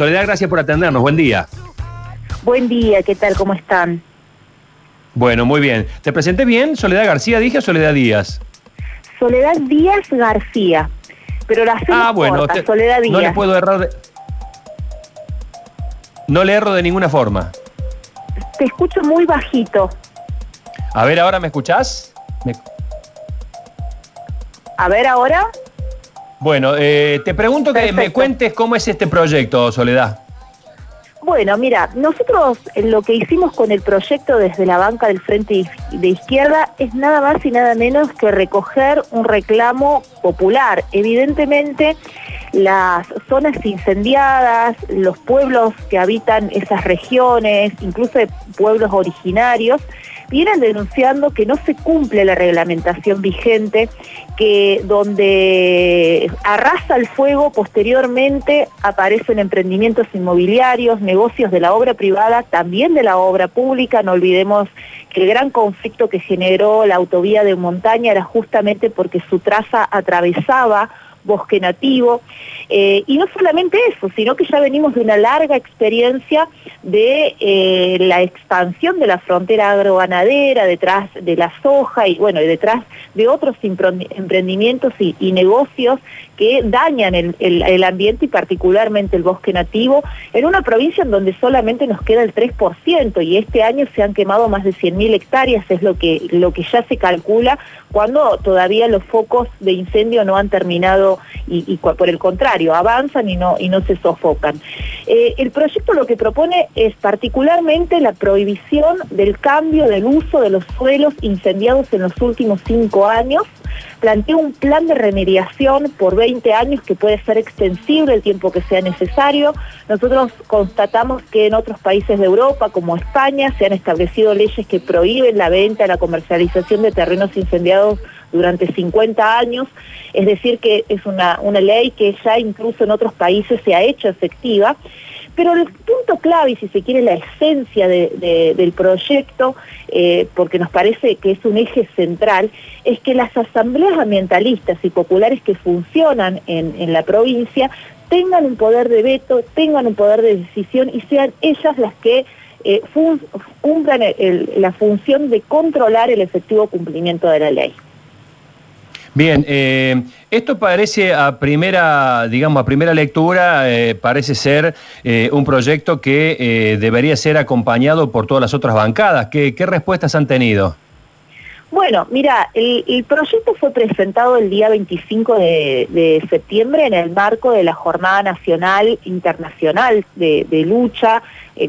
Soledad, gracias por atendernos. Buen día. Buen día, ¿qué tal? ¿Cómo están? Bueno, muy bien. ¿Te presenté bien? ¿Soledad García dije o Soledad Díaz? Soledad Díaz García. Pero la Ah, bueno, te- Soledad Díaz. no le puedo errar. de- No le erro de ninguna forma. Te escucho muy bajito. A ver, ¿ahora me escuchás? Me- A ver ahora. Bueno, eh, te pregunto que me cuentes cómo es este proyecto, Soledad. Bueno, mira, nosotros eh, lo que hicimos con el proyecto desde la banca del Frente de Izquierda es nada más y nada menos que recoger un reclamo popular. Evidentemente, las zonas incendiadas, los pueblos que habitan esas regiones, incluso pueblos originarios, vienen denunciando que no se cumple la reglamentación vigente, que donde arrasa el fuego posteriormente aparecen emprendimientos inmobiliarios, negocios de la obra privada, también de la obra pública, no olvidemos que el gran conflicto que generó la autovía de montaña era justamente porque su traza atravesaba bosque nativo. Eh, y no solamente eso, sino que ya venimos de una larga experiencia de eh, la expansión de la frontera agroganadera detrás de la soja y bueno, y detrás de otros emprendimientos y, negocios que dañan el, el- el ambiente y particularmente el bosque nativo en una provincia en donde solamente nos queda el 3% y este año se han quemado más de 100.000 hectáreas, es lo que, lo que ya se calcula cuando todavía los focos de incendio no han terminado y, por el contrario, avanzan y no, y no se sofocan. Eh, el proyecto lo que propone es particularmente la prohibición del cambio del uso de los suelos incendiados en los últimos cinco años, plantea un plan de remediación por 20 años que puede ser extensible el tiempo que sea necesario. Nosotros constatamos que en otros países de Europa, como España, se han establecido leyes que prohíben la venta, la comercialización de terrenos incendiados durante 50 años, es decir, que es una, una ley que ya incluso en otros países se ha hecho efectiva. Pero el punto clave, y si se quiere la esencia de- de- del proyecto, eh, porque nos parece que es un eje central, es que las asambleas ambientalistas y populares que funcionan en, la provincia tengan un poder de veto, tengan un poder de decisión y sean ellas las que eh, cumplan la función de controlar el efectivo cumplimiento de la ley. Bien, eh, esto parece a primera, digamos, a primera lectura, eh, parece ser eh, un proyecto que eh, debería ser acompañado por todas las otras bancadas. ¿Qué, qué respuestas han tenido? Bueno, mira, el, el proyecto fue presentado el día 25 de, septiembre en el marco de la Jornada Nacional Internacional de, Lucha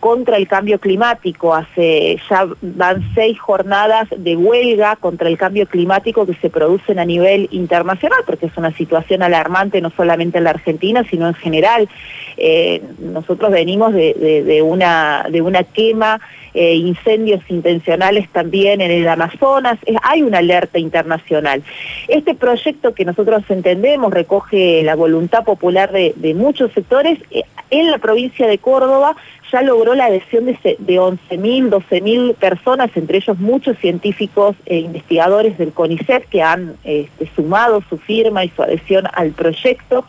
contra del cambio climático. Hace ya van seis jornadas de huelga contra el cambio climático que se producen a nivel internacional, porque es una situación alarmante no solamente en la Argentina, sino en general. Eh, nosotros venimos de, de una quema, eh, incendios intencionales también en el Amazonas, hay una alerta internacional. Este proyecto que nosotros entendemos recoge la voluntad popular de, de muchos sectores, eh, en la provincia de Córdoba ya logró la adhesión de, de 11.000, 12.000 personas, entre ellos muchos científicos e investigadores del CONICET que han este, sumado su firma y su adhesión al proyecto.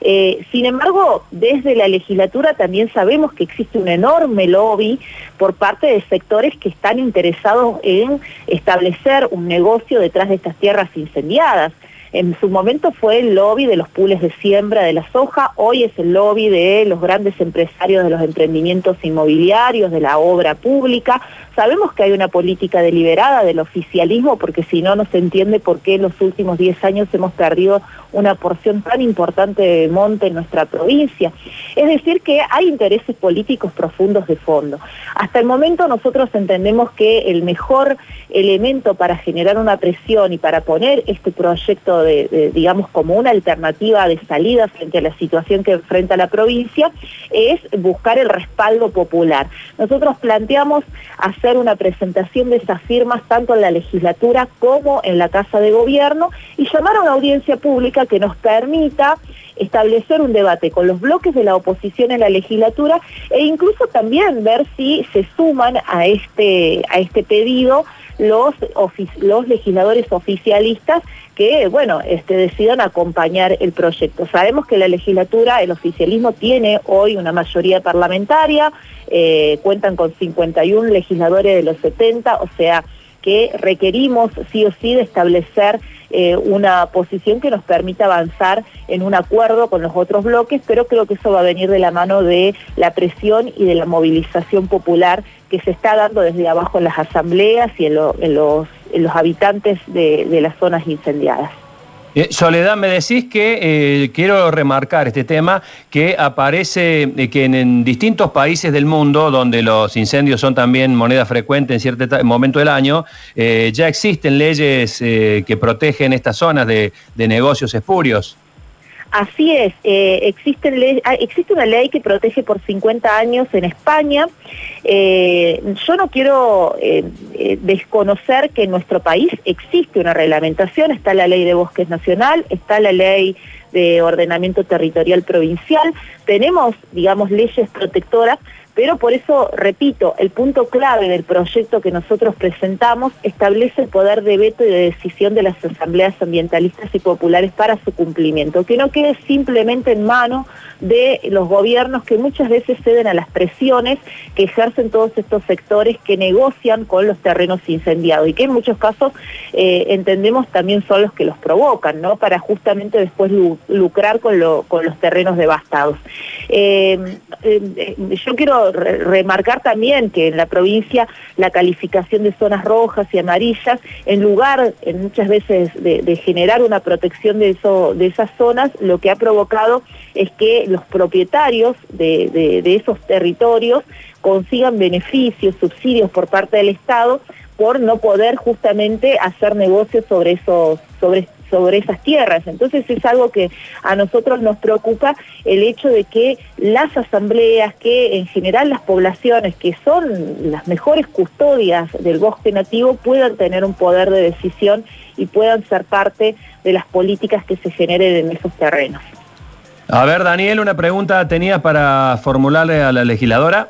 Eh, sin embargo, desde la legislatura también sabemos que existe un enorme lobby por parte de sectores que están interesados en establecer un negocio detrás de estas tierras incendiadas. En su momento fue el lobby de los pules de siembra de la soja, hoy es el lobby de los grandes empresarios de los emprendimientos inmobiliarios, de la obra pública. Sabemos que hay una política deliberada del oficialismo, porque si no, no se entiende por qué en los últimos 10 años hemos perdido una porción tan importante de monte en nuestra provincia. Es decir, que hay intereses políticos profundos de fondo. Hasta el momento nosotros entendemos que el mejor elemento para generar una presión y para poner este proyecto, digamos, como una alternativa de salida frente a la situación que enfrenta la provincia, es buscar el respaldo popular. Nosotros planteamos hacer una presentación de esas firmas tanto en la legislatura como en la Casa de Gobierno y llamar a una audiencia pública que nos permita establecer un debate con los bloques de la oposición en la legislatura e incluso también ver si se suman a este, a este pedido los, legisladores oficialistas que, bueno, este, decidan acompañar el proyecto. Sabemos que la legislatura, el oficialismo tiene hoy una mayoría parlamentaria, eh, cuentan con 51 legisladores de los 70, o sea que requerimos sí o sí de establecer eh, una posición que nos permita avanzar en un acuerdo con los otros bloques, pero creo que eso va a venir de la mano de la presión y de la movilización popular que se está dando desde abajo en las asambleas y en, los, habitantes de las zonas incendiadas. Eh, Soledad, me decís que eh, quiero remarcar este tema que aparece eh, que en, distintos países del mundo donde los incendios son también moneda frecuente en cierto momento del año, ya existen leyes que protegen estas zonas de negocios espurios. Así es, eh, existe, ah, existe una ley que protege por 50 años en España. Eh, yo no quiero eh, desconocer que en nuestro país existe una reglamentación, está la ley de bosques nacional, está la ley de ordenamiento territorial provincial, tenemos, digamos, leyes protectoras, pero por eso, repito, el punto clave del proyecto que nosotros presentamos establece el poder de veto y de decisión de las asambleas ambientalistas y populares para su cumplimiento, que no quede simplemente en mano de los gobiernos que muchas veces ceden a las presiones que ejercen todos estos sectores que negocian con los terrenos incendiados y que en muchos casos eh, entendemos también son los que los provocan, ¿no? Para justamente después lucrar con, los terrenos devastados. Eh, eh, yo quiero remarcar también que en la provincia la calificación de zonas rojas y amarillas, en lugar en muchas veces de, generar una protección de, eso, de esas zonas, lo que ha provocado es que los propietarios de, esos territorios consigan beneficios, subsidios por parte del Estado por no poder justamente hacer negocios sobre esos, sobre sobre esas tierras. Entonces es algo que a nosotros nos preocupa el hecho de que las asambleas, que en general las poblaciones que son las mejores custodias del bosque nativo puedan tener un poder de decisión y puedan ser parte de las políticas que se generen en esos terrenos. A ver, Daniel, una pregunta tenía para formularle a la legisladora.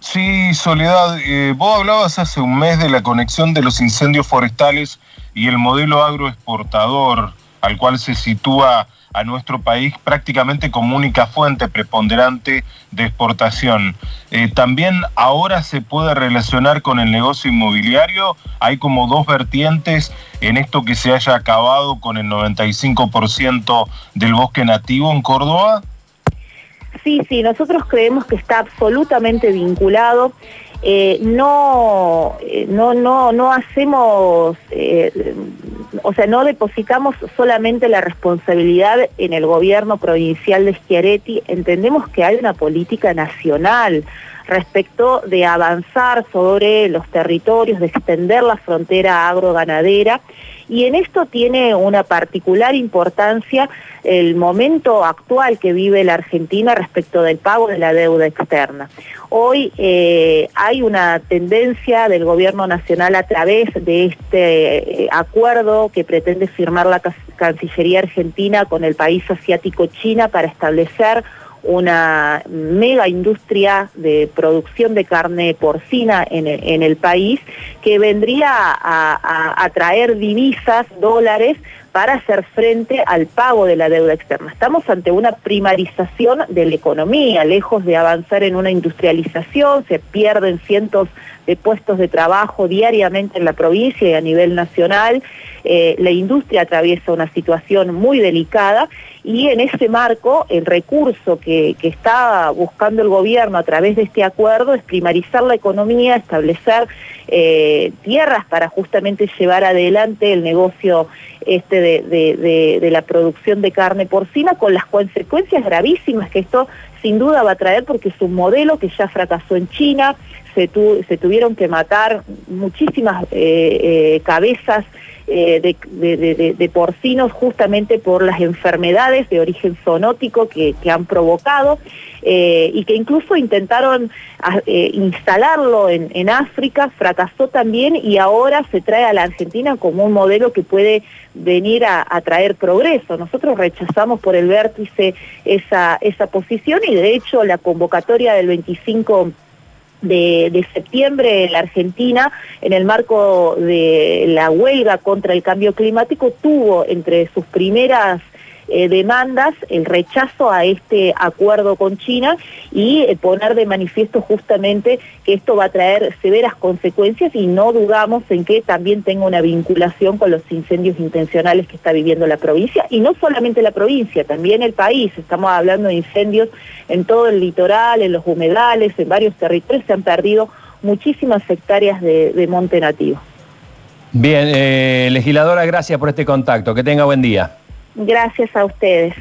Sí, Soledad, eh, vos hablabas hace un mes de la conexión de los incendios forestales y el modelo agroexportador al cual se sitúa a nuestro país prácticamente como única fuente preponderante de exportación. Eh, también ahora se puede relacionar con el negocio inmobiliario. Hay como dos vertientes en esto que se haya acabado con el 95% del bosque nativo en Córdoba. Sí, sí, nosotros creemos que está absolutamente vinculado. Eh, no, eh, no, no, no hacemos, o sea, no depositamos solamente la responsabilidad en el gobierno provincial de Schiaretti, entendemos que hay una política nacional respecto de avanzar sobre los territorios, de extender la frontera agroganadera y en esto tiene una particular importancia el momento actual que vive la Argentina respecto del pago de la deuda externa. Hoy eh, hay una tendencia del gobierno nacional a través de este eh, acuerdo que pretende firmar la Cancillería Argentina con el país asiático China para establecer una mega industria de producción de carne porcina en el, país que vendría a, traer divisas, dólares, para hacer frente al pago de la deuda externa. Estamos ante una primarización de la economía, lejos de avanzar en una industrialización, se pierden cientos de puestos de trabajo diariamente en la provincia y a nivel nacional. Eh, la industria atraviesa una situación muy delicada y en ese marco el recurso que, está buscando el gobierno a través de este acuerdo es primarizar la economía, establecer eh, tierras para justamente llevar adelante el negocio este de, la producción de carne porcina con las consecuencias gravísimas que esto sin duda va a traer porque es un modelo que ya fracasó en China, se, se tuvieron que matar muchísimas eh, eh, cabezas eh, de, porcinos justamente por las enfermedades de origen zoonótico que, han provocado y que incluso intentaron ah, instalarlo en, África, fracasó también y ahora se trae a la Argentina como un modelo que puede venir a, traer progreso. Nosotros rechazamos por el vértice esa, esa posición y de hecho la convocatoria del 25 de, septiembre en la Argentina, en el marco de la huelga contra el cambio climático, tuvo entre sus primeras eh, demandas el rechazo a este acuerdo con China y eh, poner de manifiesto justamente que esto va a traer severas consecuencias y no dudamos en que también tenga una vinculación con los incendios intencionales que está viviendo la provincia y no solamente la provincia, también el país. Estamos hablando de incendios en todo el litoral, en los humedales, en varios territorios se han perdido muchísimas hectáreas de, monte nativo. Bien, eh, legisladora, gracias por este contacto. Que tenga buen día. Gracias a ustedes.